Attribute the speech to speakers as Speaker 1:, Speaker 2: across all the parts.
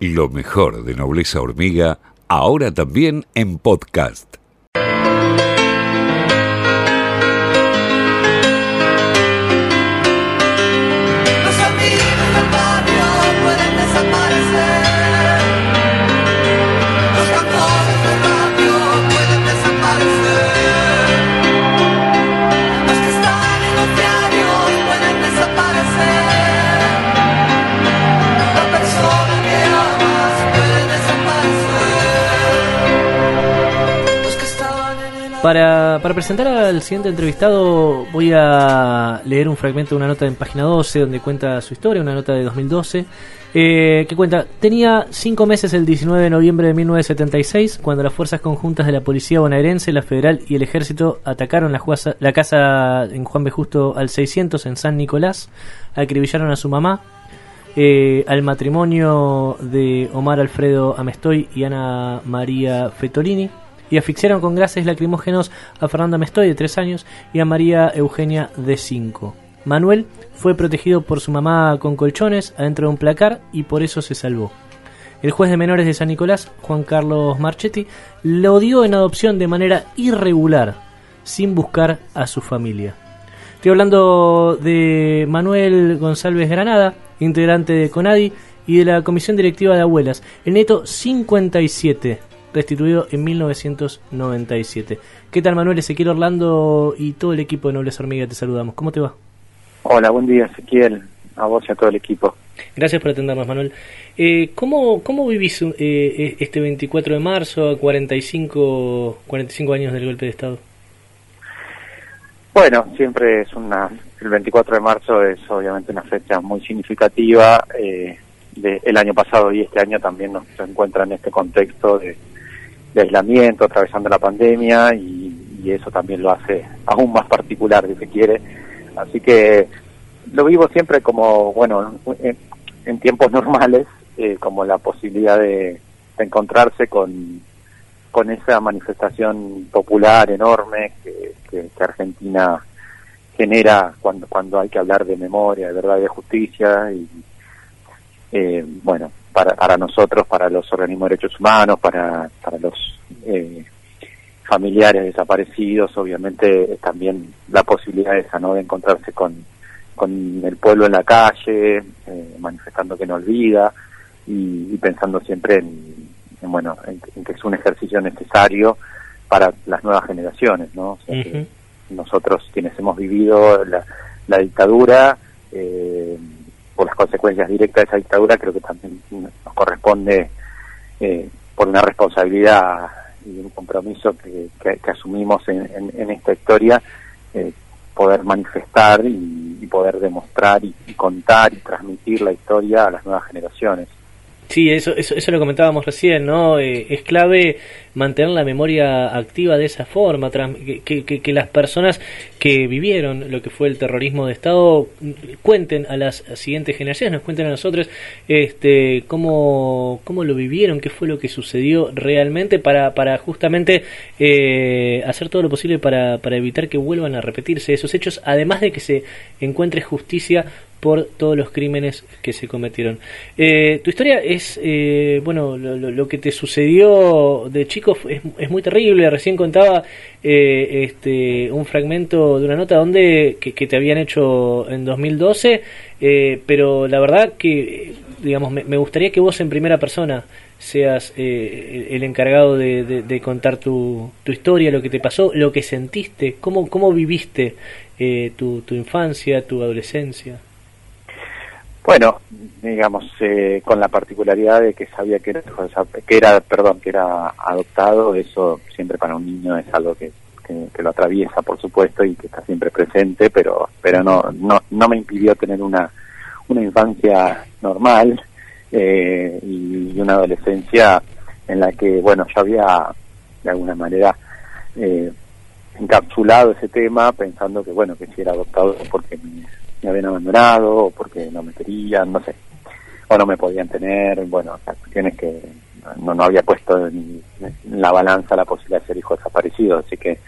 Speaker 1: Lo mejor de Nobleza Hormiga, ahora también en podcast.
Speaker 2: Para, para, presentar al siguiente entrevistado voy a leer un fragmento de una nota en página 12 donde cuenta su historia, una nota de 2012, eh, que cuenta, tenía cinco meses el 19 de noviembre de 1976 cuando las fuerzas conjuntas de la Policía bonaerense, la Federal y el Ejército atacaron la, casa en Juan B. Justo al 600 en San Nicolás, acribillaron a su mamá, eh, al matrimonio de Omar Alfredo Amestoy y Ana María Fetolini, y asfixiaron con gases lacrimógenos a Fernanda Mestoy de 3 años y a María Eugenia de 5. Manuel fue protegido por su mamá con colchones adentro de un placar y por eso se salvó. El juez de menores de San Nicolás, Juan Carlos Marchetti, lo dio en adopción de manera irregular, sin buscar a su familia. Estoy hablando de Manuel González Granada, integrante de CONADI y de la Comisión Directiva de Abuelas, el neto 57 restituido en 1997. ¿Qué tal Manuel, Ezequiel Orlando y todo el equipo de Nobles Hormiga? Te saludamos. ¿Cómo te va?
Speaker 3: Hola, buen día Ezequiel, a vos y a todo el equipo.
Speaker 2: Gracias por atendernos Manuel. Eh, ¿cómo, ¿Cómo vivís eh, eh este 24 de marzo a 45, 45 años del golpe de Estado?
Speaker 3: Bueno, siempre es una... El 24 de marzo es obviamente una fecha muy significativa. Eh, de, el año pasado y este año también nos encuentra en este contexto de, de aislamiento, atravesando la pandemia y, eso también lo hace aún más particular, si se quiere. Así que lo vivo siempre como, bueno, en, tiempos normales, eh, como la posibilidad de, encontrarse con, con esa manifestación popular enorme que, que, Argentina genera cuando, cuando hay que hablar de memoria, de verdad y de justicia y eh, bueno, para, para nosotros, para los organismos de derechos humanos, para, para los eh, familiares desaparecidos, obviamente también la posibilidad esa, ¿no? De encontrarse con, con el pueblo en la calle, eh, manifestando que no olvida y, pensando siempre en, bueno, en, que es un ejercicio necesario para las nuevas generaciones, ¿no? nosotros quienes hemos vivido la, la dictadura, eh, por las consecuencias directas de esa dictadura, creo que también nos corresponde eh, por una responsabilidad y un compromiso que, asumimos en, esta historia, eh, poder manifestar y, poder demostrar y, contar y transmitir la historia a las nuevas generaciones.
Speaker 2: Sí, eso, eso, eso lo comentábamos recién, ¿no? Eh, es clave mantener la memoria activa de esa forma, que, que, las personas que vivieron lo que fue el terrorismo de Estado cuenten a las siguientes generaciones, nos cuenten a nosotros este, cómo, cómo lo vivieron, qué fue lo que sucedió realmente para, para justamente eh, hacer todo lo posible para, para evitar que vuelvan a repetirse esos hechos, además de que se encuentre justicia por todos los crímenes que se cometieron. Eh, tu historia es, eh, bueno, lo, que te sucedió de chico es, es muy terrible. Recién contaba eh, este, un fragmento de una nota donde que, te habían hecho en 2012, pero la verdad que, digamos, me, gustaría que vos en primera persona seas el encargado de, contar tu, tu, historia, lo que te pasó, lo que sentiste, cómo, cómo viviste tu, tu infancia, tu adolescencia.
Speaker 3: Bueno, digamos, eh, con la particularidad de que sabía que era, que era, perdón, que era adoptado, eso siempre para un niño es algo que, que, lo atraviesa, por supuesto, y que está siempre presente, pero, pero no, no, no me impidió tener una, una infancia normal eh, y una adolescencia en la que, bueno, yo había de alguna manera eh, encapsulado ese tema pensando que, bueno, que si era adoptado porque me me habían abandonado o porque no me querían, no sé, o no me podían tener, bueno, cuestiones que no, no había puesto en, la balanza la posibilidad de ser hijo desaparecido, así que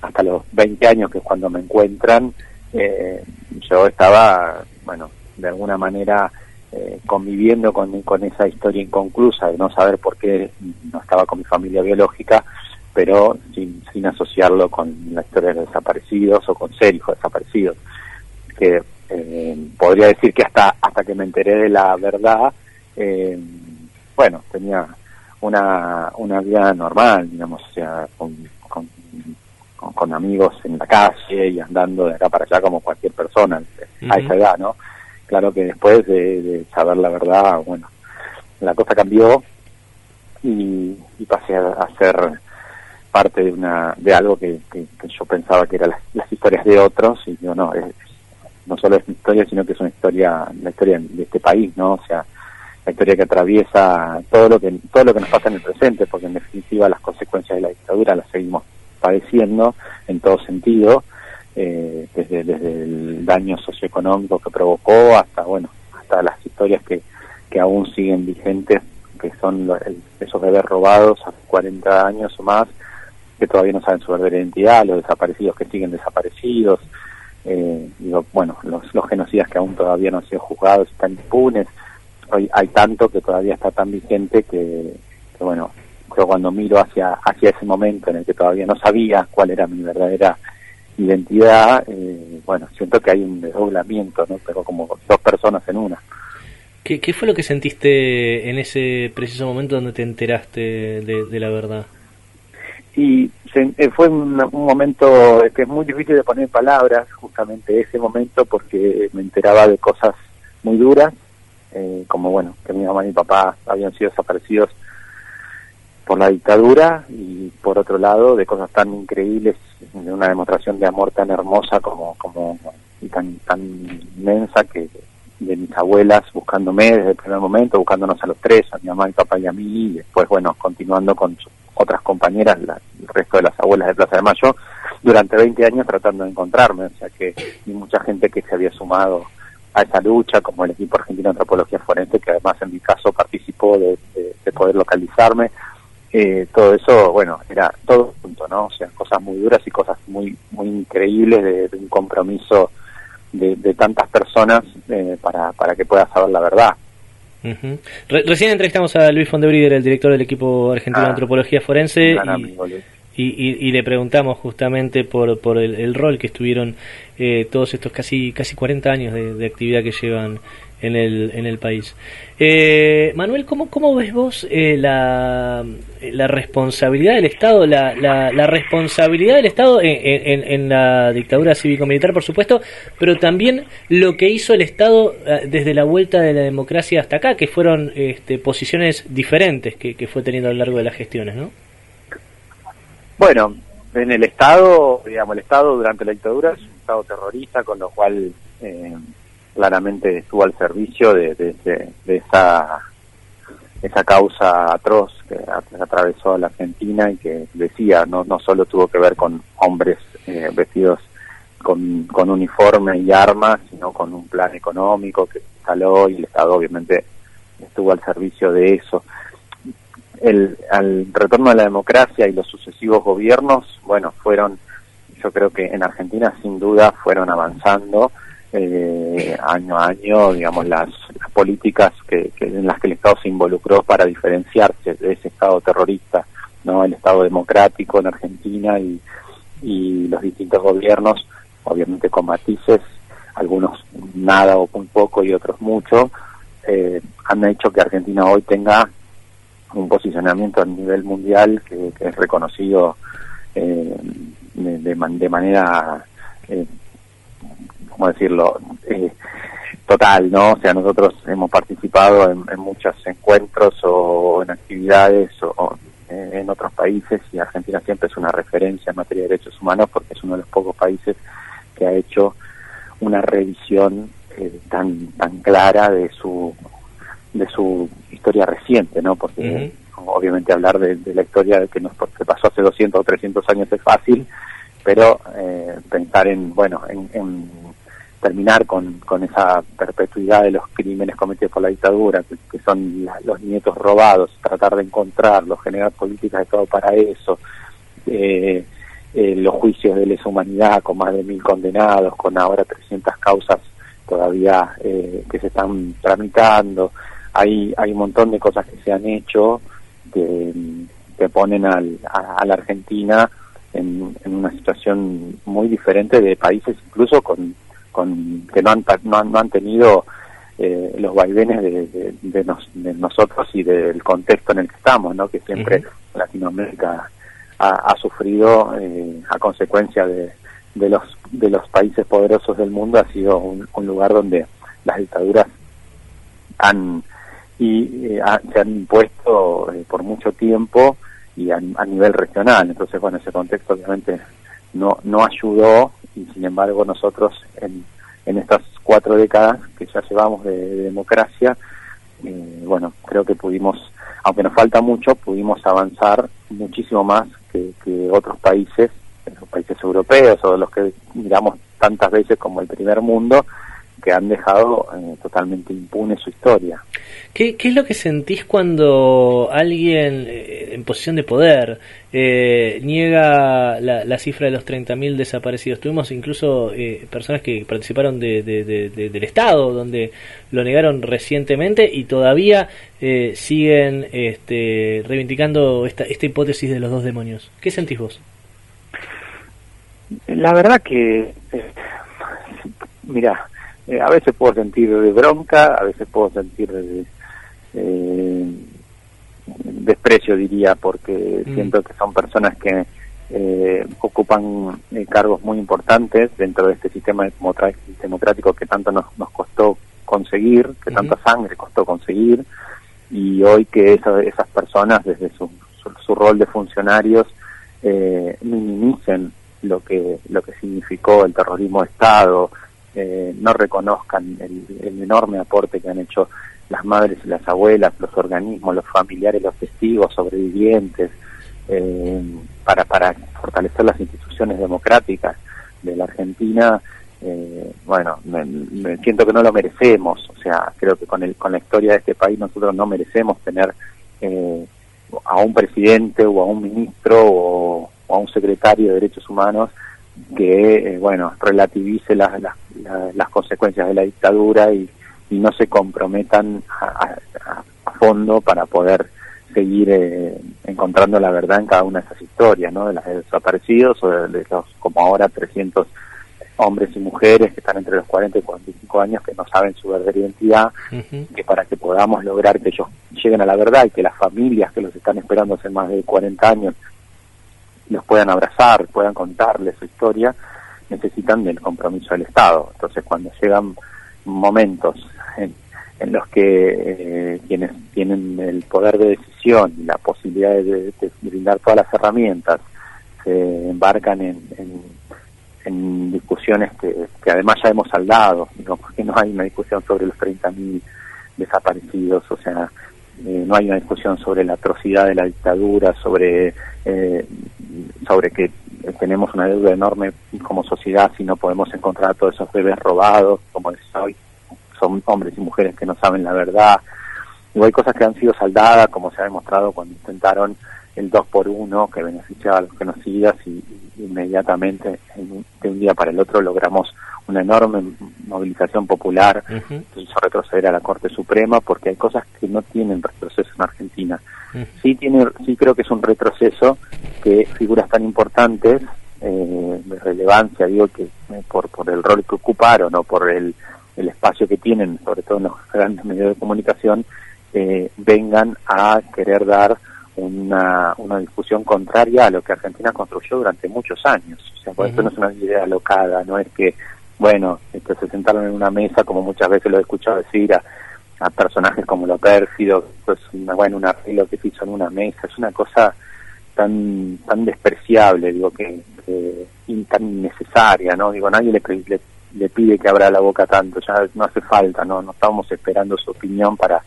Speaker 3: hasta los 20 años, que es cuando me encuentran, eh, yo estaba, bueno, de alguna manera eh, conviviendo con, con esa historia inconclusa de no saber por qué no estaba con mi familia biológica, pero sin, sin asociarlo con la historia de desaparecidos o con ser hijo desaparecidos. Que eh, podría decir que hasta, hasta que me enteré de la verdad, eh, bueno, tenía una, una vida normal, digamos, o sea, con, con, con, amigos en la calle y andando de acá para allá como cualquier persona a esa edad, ¿no? Claro que después de, saber la verdad, bueno, la cosa cambió y, pasé a, ser parte de una de algo que, yo pensaba que eran las, historias de otros y yo no, es, no solo es mi historia, sino que es una historia, la historia de este país, ¿no? O sea, la historia que atraviesa todo lo que todo lo que nos pasa en el presente, porque en definitiva las consecuencias de la dictadura las seguimos padeciendo en todo sentido, eh, desde, desde el daño socioeconómico que provocó hasta bueno hasta las historias que, que aún siguen vigentes, que son esos bebés robados hace 40 años o más, que todavía no saben su verdadera identidad, los desaparecidos que siguen desaparecidos, eh, digo, bueno, los, los genocidas que aún todavía no han sido juzgados están impunes, hoy hay tanto que todavía está tan vigente que, bueno, yo cuando miro hacia, hacia ese momento en el que todavía no sabía cuál era mi verdadera identidad, eh, bueno, siento que hay un desdoblamiento, ¿no? Pero como dos personas en una.
Speaker 2: ¿Qué, ¿Qué fue lo que sentiste en ese preciso momento donde te enteraste de, la verdad?
Speaker 3: Y eh, fue un, momento que es muy difícil de poner palabras, justamente ese momento, porque me enteraba de cosas muy duras, eh, como bueno, que mi mamá y mi papá habían sido desaparecidos por la dictadura y por otro lado de cosas tan increíbles, de una demostración de amor tan hermosa como, como y tan, tan inmensa que de mis abuelas buscándome desde el primer momento, buscándonos a los tres, a mi mamá, mi papá y a mí, y después, bueno, continuando con otras compañeras, el resto de las abuelas de Plaza de Mayo, durante 20 años tratando de encontrarme, o sea que hay mucha gente que se había sumado a esa lucha, como el equipo argentino de antropología forense, que además en mi caso participó de, poder localizarme. Eh, todo eso, bueno, era todo junto, ¿no? O sea, cosas muy duras y cosas muy muy increíbles de, un compromiso de, tantas personas eh, para, para que pueda saber la verdad.
Speaker 2: Recién entrevistamos a Luis Fondebrider, el director del equipo argentino de ah, antropología forense. Y, y, le preguntamos justamente por, por el, rol que estuvieron eh, todos estos casi casi 40 años de, actividad que llevan en el, en el país. Eh, Manuel, ¿cómo, ¿cómo ves vos eh, la, la responsabilidad del Estado, la, la, responsabilidad del Estado en, en, la dictadura cívico-militar, por supuesto, pero también lo que hizo el Estado desde la vuelta de la democracia hasta acá, que fueron este, posiciones diferentes que, que fue teniendo a lo largo de las gestiones, ¿no?
Speaker 3: Bueno, en el Estado, digamos, el Estado durante la dictadura es un Estado terrorista, con lo cual eh, claramente estuvo al servicio de, esa causa atroz que atravesó a la Argentina y que decía, no, no solo tuvo que ver con hombres eh, vestidos con, con uniforme y armas, sino con un plan económico que instaló y el Estado obviamente estuvo al servicio de eso. El, al retorno de la democracia y los sucesivos gobiernos, bueno, fueron, yo creo que en Argentina sin duda fueron avanzando eh, año a año, digamos, las, políticas que, en las que el Estado se involucró para diferenciarse de ese Estado terrorista, ¿no? El Estado democrático en Argentina y, y los distintos gobiernos, obviamente con matices, algunos nada o muy poco y otros mucho, eh, han hecho que Argentina hoy tenga un posicionamiento a nivel mundial que, es reconocido eh, de, de, manera, eh, ¿cómo decirlo?, eh, total, ¿no? O sea, nosotros hemos participado en, muchos encuentros o en actividades o, en otros países y Argentina siempre es una referencia en materia de derechos humanos porque es uno de los pocos países que ha hecho una revisión tan tan clara de su de su historia reciente, ¿no? Porque obviamente hablar de, la historia que nos que pasó hace 200 o 300 años es fácil, pero eh, pensar en, bueno, en, terminar con, con esa perpetuidad de los crímenes cometidos por la dictadura, que, son los nietos robados, tratar de encontrarlos, generar políticas de todo para eso, eh, eh, los juicios de lesa humanidad con más de mil condenados, con ahora 300 causas todavía eh, que se están tramitando. Hay, hay un montón de cosas que se han hecho que, que ponen al, a, la Argentina en, en, una situación muy diferente de países incluso con, con que no han, no han, no han tenido eh, los vaivenes de, de, nos, de, nosotros y del contexto en el que estamos, ¿no? que siempre Latinoamérica ha, ha sufrido eh, a consecuencia de, de los de los países poderosos del mundo ha sido un, un lugar donde las dictaduras han y eh, se han impuesto eh, por mucho tiempo y a, a, nivel regional entonces bueno ese contexto obviamente no no ayudó y sin embargo nosotros en, en estas cuatro décadas que ya llevamos de, de democracia eh, bueno creo que pudimos aunque nos falta mucho pudimos avanzar muchísimo más que, que otros países los países europeos o los que miramos tantas veces como el primer mundo, que han dejado eh, totalmente impune su historia.
Speaker 2: ¿Qué, ¿Qué, es lo que sentís cuando alguien eh, en posición de poder eh, niega la, la, cifra de los 30.000 desaparecidos? Tuvimos incluso eh, personas que participaron de, de, de, del Estado, donde lo negaron recientemente y todavía eh, siguen este, reivindicando esta, esta hipótesis de los dos demonios. ¿Qué sentís vos?
Speaker 3: La verdad que, eh, mira, eh, a veces puedo sentir de bronca, a veces puedo sentir de, eh, desprecio, diría, porque mm. siento que son personas que eh, ocupan eh, cargos muy importantes dentro de este sistema democrático que tanto nos, nos costó conseguir, que mm. tanta sangre costó conseguir, y hoy que esa, esas personas, desde su, su, su rol de funcionarios, eh, minimicen lo que lo que significó el terrorismo de Estado, eh, no reconozcan el, el, enorme aporte que han hecho las madres y las abuelas, los organismos, los familiares, los testigos, sobrevivientes, eh, para, para fortalecer las instituciones democráticas de la Argentina, eh, bueno, me, siento que no lo merecemos, o sea, creo que con, el, con la historia de este país nosotros no merecemos tener eh, a un presidente o a un ministro o a un secretario de Derechos Humanos que, eh, bueno, relativice las, las, las, consecuencias de la dictadura y, y no se comprometan a, a, a, fondo para poder seguir eh, encontrando la verdad en cada una de esas historias, ¿no? De las desaparecidos o de, de los, como ahora, 300 hombres y mujeres que están entre los 40 y 45 años que no saben su verdadera identidad, uh -huh. que para que podamos lograr que ellos lleguen a la verdad y que las familias que los están esperando hace más de 40 años los puedan abrazar, puedan contarles su historia, necesitan del compromiso del Estado. Entonces, cuando llegan momentos en, en los que eh, quienes tienen el poder de decisión y la posibilidad de, brindar todas las herramientas se embarcan en, en, en discusiones que, que, además ya hemos saldado, ¿no? porque no hay una discusión sobre los 30.000 desaparecidos, o sea, eh, no hay una discusión sobre la atrocidad de la dictadura, sobre eh, sobre que tenemos una deuda enorme como sociedad si no podemos encontrar a todos esos bebés robados, como hoy, son hombres y mujeres que no saben la verdad. Y hay cosas que han sido saldadas, como se ha demostrado cuando intentaron el 2 por 1 que beneficiaba a los genocidas y, y inmediatamente en, de un día para el otro logramos una enorme movilización popular, uh -huh. hizo retroceder a la Corte Suprema porque hay cosas que no tienen retroceso en Argentina. Uh -huh. Sí tiene, sí creo que es un retroceso que figuras tan importantes eh, de relevancia, digo que eh, por por el rol que ocuparon o por el, el espacio que tienen, sobre todo en los grandes medios de comunicación, eh, vengan a querer dar una, una discusión contraria a lo que Argentina construyó durante muchos años. O sea, por uh -huh. esto no es una idea alocada, no es que bueno, este, se sentaron en una mesa, como muchas veces lo he escuchado decir a, a personajes como lo pérfido, pues una, bueno, un arreglo que se hizo en una mesa, es una cosa tan tan despreciable, digo, que, que y tan innecesaria, ¿no? Digo, nadie le, le, le, pide que abra la boca tanto, ya no hace falta, ¿no? No estamos esperando su opinión para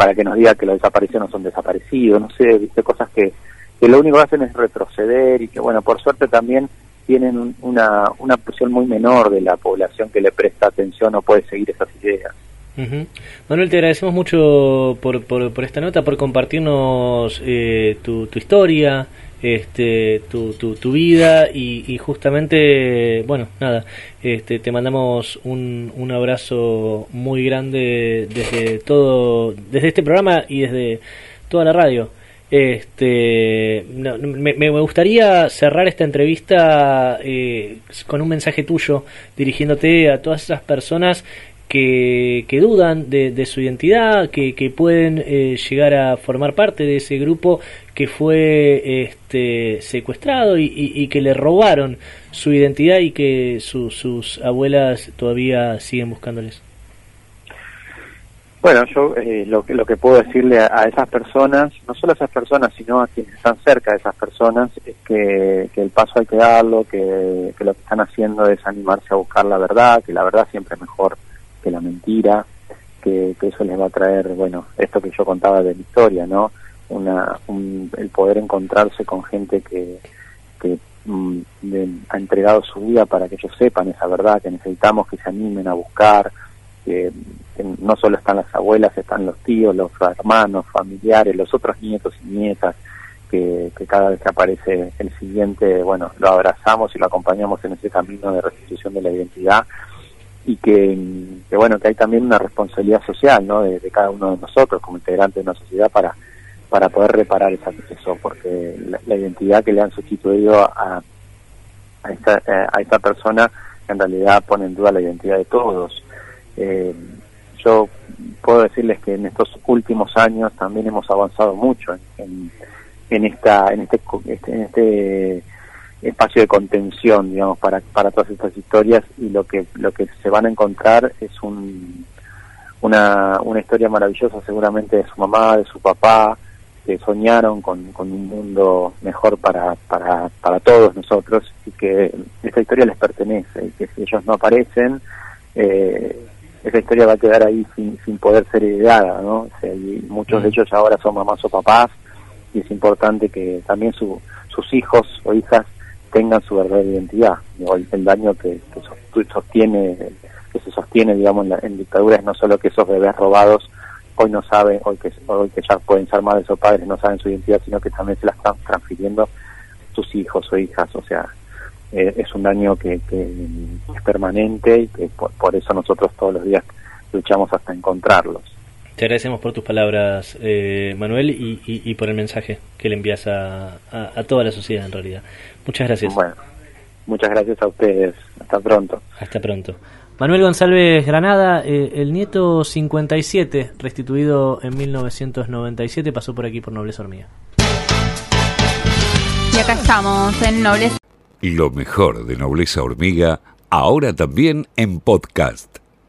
Speaker 3: para que nos diga que los desaparecidos no son desaparecidos, no sé, viste, cosas que, que lo único que hacen es retroceder y que, bueno, por suerte también tienen un, una, una porción muy menor de la población que le presta atención o puede seguir esas ideas.
Speaker 2: Uh. Manuel, te agradecemos mucho por, por, esta nota, por compartirnos eh, tu, historia, este, tu, tu, vida y, justamente, bueno, nada, este, te mandamos un, un abrazo muy grande desde todo, desde este programa y desde toda la radio. Este, me, gustaría cerrar esta entrevista eh, con un mensaje tuyo dirigiéndote a todas esas personas que, que dudan de, su identidad, que, que pueden eh, llegar a formar parte de ese grupo que fue este, secuestrado y, que le robaron su identidad y que sus abuelas todavía siguen buscándoles.
Speaker 3: Bueno, yo eh, lo, lo que puedo decirle a, esas personas, no solo a esas personas, sino a quienes están cerca de esas personas, es que, el paso hay que darlo, que, lo que están haciendo es animarse a buscar la verdad, que la verdad siempre es mejor que la mentira, que, eso les va a traer, bueno, esto que yo contaba de la historia, ¿no? Una, el poder encontrarse con gente que, que mm, ha entregado su vida para que ellos sepan esa verdad, que necesitamos que se animen a buscar, que, no solo están las abuelas, están los tíos, los hermanos, familiares, los otros nietos y nietas, que, cada vez que aparece el siguiente, bueno, lo abrazamos y lo acompañamos en ese camino de restitución de la identidad y que, bueno, que hay también una responsabilidad social, ¿no? De, cada uno de nosotros como integrantes de una sociedad para para poder reparar esa, eso, porque la, identidad que le han sustituido a, a, esta, a esta persona en realidad pone en duda la identidad de todos eh, yo puedo decirles que en estos últimos años también hemos avanzado mucho en, en, esta en este, en este espacio de contención digamos para para todas estas historias y lo que lo que se van a encontrar es un una, una historia maravillosa seguramente de su mamá de su papá que soñaron con, con un mundo mejor para, para, para todos nosotros y que esta historia les pertenece y que si ellos no aparecen eh, esa historia va a quedar ahí sin, sin poder ser heredada, ¿no? y muchos de ellos ahora son mamás o papás y es importante que también su, sus hijos o hijas tengan su verdadera identidad. El, daño que, que sostiene, que se sostiene, digamos, en, la, en dictaduras no solo que esos bebés robados hoy no saben, hoy que, hoy que ya pueden ser madres o padres, no saben su identidad, sino que también se la están transfiriendo sus hijos o hijas. O sea, eh, es un daño que, es permanente y que por, eso nosotros todos los días luchamos hasta encontrarlos.
Speaker 2: Te agradecemos por tus palabras, eh, Manuel, y, por el mensaje que le envías a, a, toda la sociedad en realidad. Muchas gracias.
Speaker 3: Bueno, muchas gracias a ustedes. Hasta pronto.
Speaker 2: Hasta pronto. Manuel González Granada, eh, el nieto 57, restituido en 1997, pasó por aquí por Nobleza Hormiga.
Speaker 4: Y acá estamos en Nobleza
Speaker 1: lo mejor de Nobleza Hormiga, ahora también en podcast.